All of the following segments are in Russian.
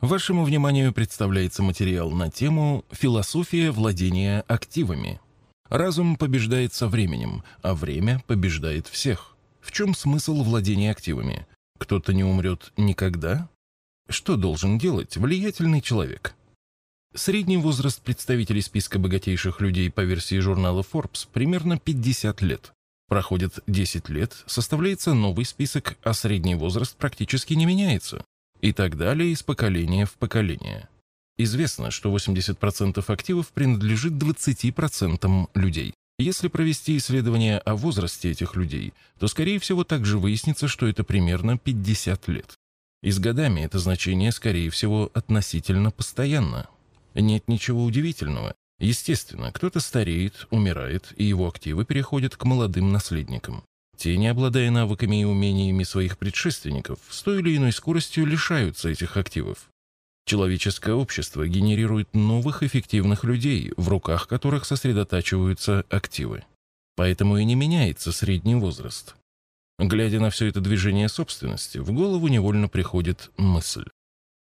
Вашему вниманию представляется материал на тему «Философия владения активами». Разум побеждает со временем, а время побеждает всех. В чем смысл владения активами? Кто-то не умрет никогда? Что должен делать влиятельный человек? Средний возраст представителей списка богатейших людей по версии журнала Forbes примерно 50 лет. Проходит 10 лет, составляется новый список, а средний возраст практически не меняется. И так далее из поколения в поколение. Известно, что 80% активов принадлежит 20% людей. Если провести исследование о возрасте этих людей, то, скорее всего, также выяснится, что это примерно 50 лет. И с годами это значение, скорее всего, относительно постоянно. Нет ничего удивительного. Естественно, кто-то стареет, умирает, и его активы переходят к молодым наследникам. Те, не обладая навыками и умениями своих предшественников, с той или иной скоростью лишаются этих активов. Человеческое общество генерирует новых эффективных людей, в руках которых сосредотачиваются активы. Поэтому и не меняется средний возраст. Глядя на все это движение собственности, в голову невольно приходит мысль.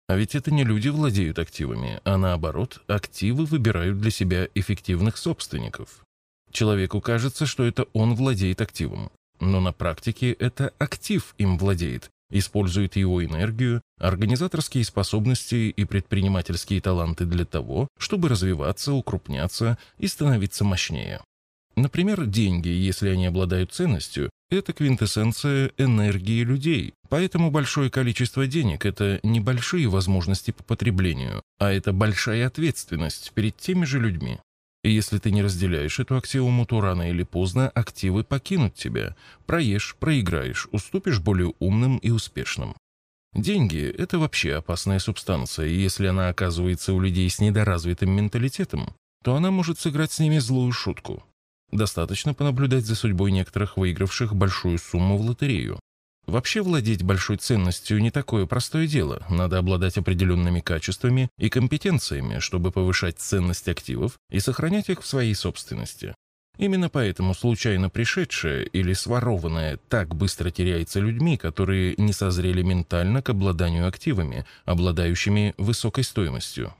А ведь это не люди владеют активами, а наоборот, активы выбирают для себя эффективных собственников. Человеку кажется, что это он владеет активом, но на практике это актив им владеет, использует его энергию, организаторские способности и предпринимательские таланты для того, чтобы развиваться, укрупняться и становиться мощнее. Например, деньги, если они обладают ценностью, это квинтэссенция энергии людей. Поэтому большое количество денег – это небольшие возможности по потреблению, а это большая ответственность перед теми же людьми. И если ты не разделяешь эту аксиому, то рано или поздно активы покинут тебя. Проешь, проиграешь, уступишь более умным и успешным. Деньги – это вообще опасная субстанция, и если она оказывается у людей с недоразвитым менталитетом, то она может сыграть с ними злую шутку. Достаточно понаблюдать за судьбой некоторых выигравших большую сумму в лотерею. Вообще владеть большой ценностью не такое простое дело. Надо обладать определенными качествами и компетенциями, чтобы повышать ценность активов и сохранять их в своей собственности. Именно поэтому случайно пришедшее или сворованное так быстро теряется людьми, которые не созрели ментально к обладанию активами, обладающими высокой стоимостью.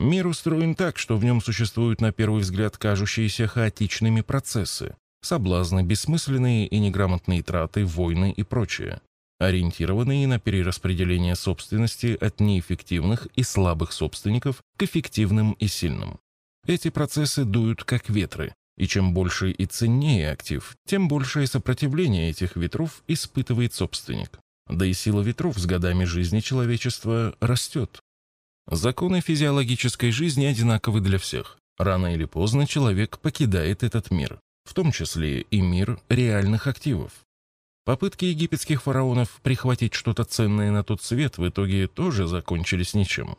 Мир устроен так, что в нем существуют на первый взгляд кажущиеся хаотичными процессы, соблазны, бессмысленные и неграмотные траты, войны и прочее, ориентированные на перераспределение собственности от неэффективных и слабых собственников к эффективным и сильным. Эти процессы дуют как ветры, и чем больше и ценнее актив, тем большее сопротивление этих ветров испытывает собственник. Да и сила ветров с годами жизни человечества растет. Законы физиологической жизни одинаковы для всех. Рано или поздно человек покидает этот мир в том числе и мир реальных активов. Попытки египетских фараонов прихватить что-то ценное на тот свет в итоге тоже закончились ничем.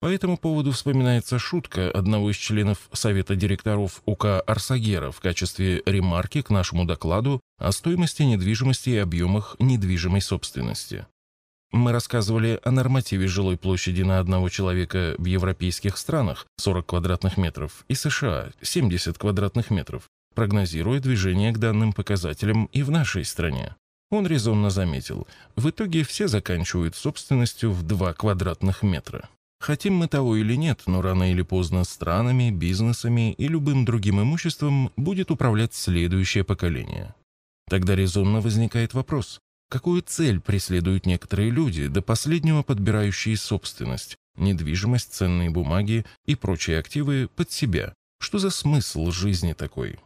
По этому поводу вспоминается шутка одного из членов Совета директоров УК Арсагера в качестве ремарки к нашему докладу о стоимости недвижимости и объемах недвижимой собственности. Мы рассказывали о нормативе жилой площади на одного человека в европейских странах 40 квадратных метров и США 70 квадратных метров, прогнозируя движение к данным показателям и в нашей стране. Он резонно заметил, в итоге все заканчивают собственностью в 2 квадратных метра. Хотим мы того или нет, но рано или поздно странами, бизнесами и любым другим имуществом будет управлять следующее поколение. Тогда резонно возникает вопрос, какую цель преследуют некоторые люди, до последнего подбирающие собственность, недвижимость, ценные бумаги и прочие активы под себя? Что за смысл жизни такой?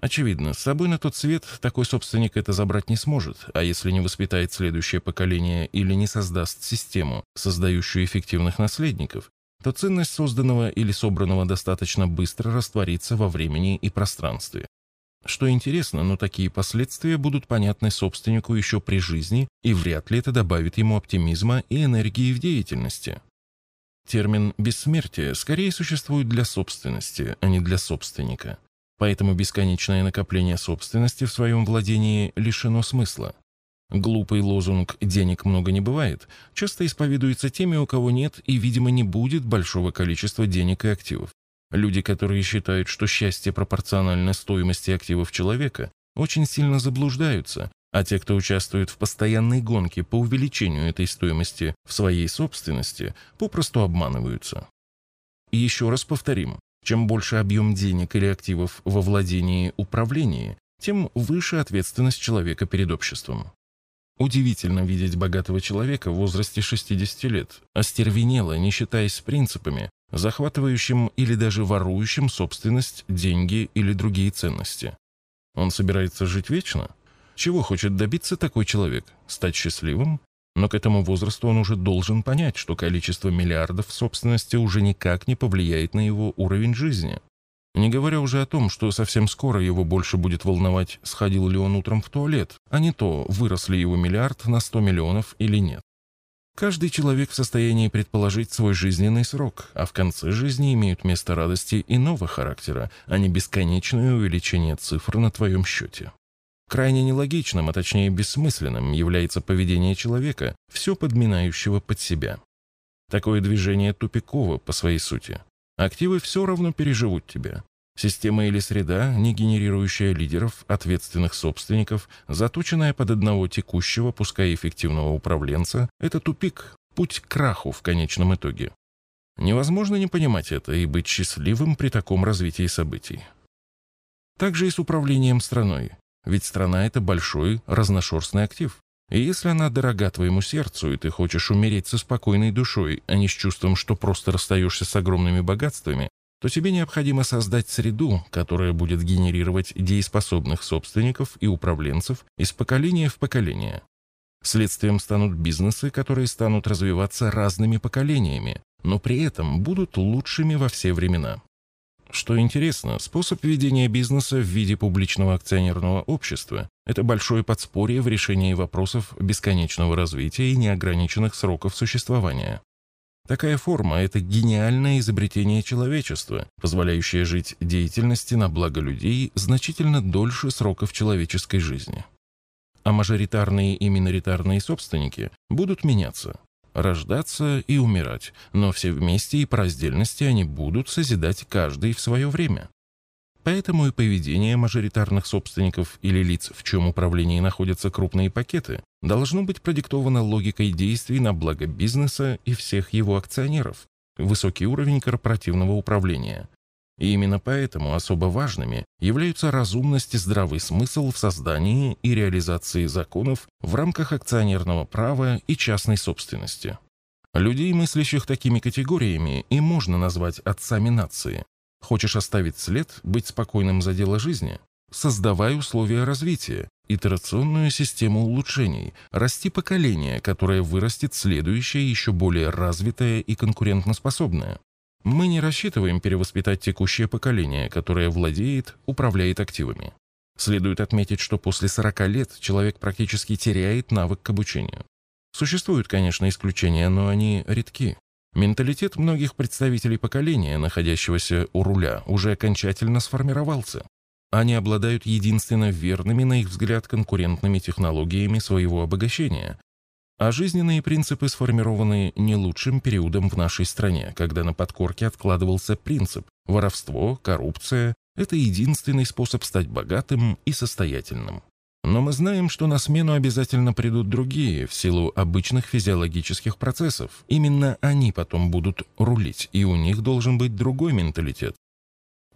Очевидно, с собой на тот свет такой собственник это забрать не сможет, а если не воспитает следующее поколение или не создаст систему, создающую эффективных наследников, то ценность созданного или собранного достаточно быстро растворится во времени и пространстве. Что интересно, но такие последствия будут понятны собственнику еще при жизни, и вряд ли это добавит ему оптимизма и энергии в деятельности. Термин «бессмертие» скорее существует для собственности, а не для собственника. Поэтому бесконечное накопление собственности в своем владении лишено смысла. Глупый лозунг «денег много не бывает» часто исповедуется теми, у кого нет и, видимо, не будет большого количества денег и активов. Люди, которые считают, что счастье пропорционально стоимости активов человека, очень сильно заблуждаются, А те, кто участвует в постоянной гонке по увеличению этой стоимости в своей собственности, попросту обманываются. И еще раз повторим, чем больше объем денег или активов во владении управлении, тем выше ответственность человека перед обществом. Удивительно видеть богатого человека в возрасте 60 лет, остервенело, не считаясь с принципами, захватывающим или даже ворующим собственность, деньги или другие ценности. Он собирается жить вечно? Чего хочет добиться такой человек? Стать счастливым? Но к этому возрасту он уже должен понять, что количество миллиардов в собственности уже никак не повлияет на его уровень жизни. Не говоря уже о том, что совсем скоро его больше будет волновать, сходил ли он утром в туалет, а не то, вырос ли его миллиард на 100 миллионов или нет. Каждый человек в состоянии предположить свой жизненный срок, а в конце жизни имеют место радости иного характера, а не бесконечное увеличение цифр на твоем счете. Крайне нелогичным, а точнее бессмысленным является поведение человека, все подминающего под себя. Такое движение тупиково по своей сути. Активы все равно переживут тебя. Система или среда, не генерирующая лидеров, ответственных собственников, заточенная под одного текущего, пускай эффективного управленца, это тупик, путь к краху в конечном итоге. Невозможно не понимать это и быть счастливым при таком развитии событий. Также и с управлением страной. Ведь страна – это большой, разношерстный актив. И если она дорога твоему сердцу, и ты хочешь умереть со спокойной душой, а не с чувством, что просто расстаешься с огромными богатствами, то тебе необходимо создать среду, которая будет генерировать дееспособных собственников и управленцев из поколения в поколение. Следствием станут бизнесы, которые станут развиваться разными поколениями, но при этом будут лучшими во все времена. Что интересно, способ ведения бизнеса в виде публичного акционерного общества – это большое подспорье в решении вопросов бесконечного развития и неограниченных сроков существования. Такая форма – это гениальное изобретение человечества, позволяющее жить деятельности на благо людей значительно дольше сроков человеческой жизни. А мажоритарные и миноритарные собственники будут меняться рождаться и умирать, но все вместе и по раздельности они будут созидать каждый в свое время. Поэтому и поведение мажоритарных собственников или лиц, в чем управлении находятся крупные пакеты, должно быть продиктовано логикой действий на благо бизнеса и всех его акционеров, высокий уровень корпоративного управления, и именно поэтому особо важными являются разумность и здравый смысл в создании и реализации законов в рамках акционерного права и частной собственности. Людей, мыслящих такими категориями, и можно назвать отцами нации. Хочешь оставить след, быть спокойным за дело жизни? Создавай условия развития, итерационную систему улучшений, расти поколение, которое вырастет следующее еще более развитое и конкурентоспособное. Мы не рассчитываем перевоспитать текущее поколение, которое владеет, управляет активами. Следует отметить, что после 40 лет человек практически теряет навык к обучению. Существуют, конечно, исключения, но они редки. Менталитет многих представителей поколения, находящегося у руля, уже окончательно сформировался. Они обладают единственно верными, на их взгляд, конкурентными технологиями своего обогащения, а жизненные принципы сформированы не лучшим периодом в нашей стране, когда на подкорке откладывался принцип «воровство, коррупция – это единственный способ стать богатым и состоятельным». Но мы знаем, что на смену обязательно придут другие в силу обычных физиологических процессов. Именно они потом будут рулить, и у них должен быть другой менталитет.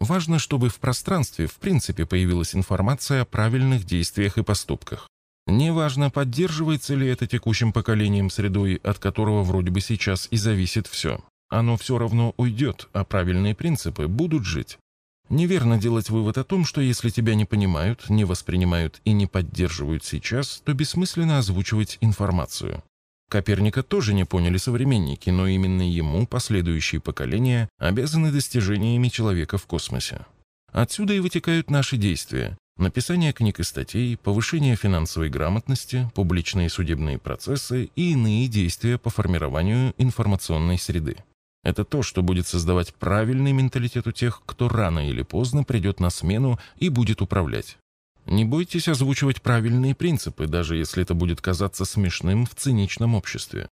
Важно, чтобы в пространстве в принципе появилась информация о правильных действиях и поступках. Неважно, поддерживается ли это текущим поколением средой, от которого вроде бы сейчас и зависит все. Оно все равно уйдет, а правильные принципы будут жить. Неверно делать вывод о том, что если тебя не понимают, не воспринимают и не поддерживают сейчас, то бессмысленно озвучивать информацию. Коперника тоже не поняли современники, но именно ему последующие поколения обязаны достижениями человека в космосе. Отсюда и вытекают наши действия, Написание книг и статей, повышение финансовой грамотности, публичные судебные процессы и иные действия по формированию информационной среды. Это то, что будет создавать правильный менталитет у тех, кто рано или поздно придет на смену и будет управлять. Не бойтесь озвучивать правильные принципы, даже если это будет казаться смешным в циничном обществе.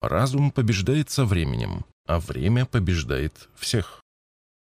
Разум побеждает со временем, а время побеждает всех.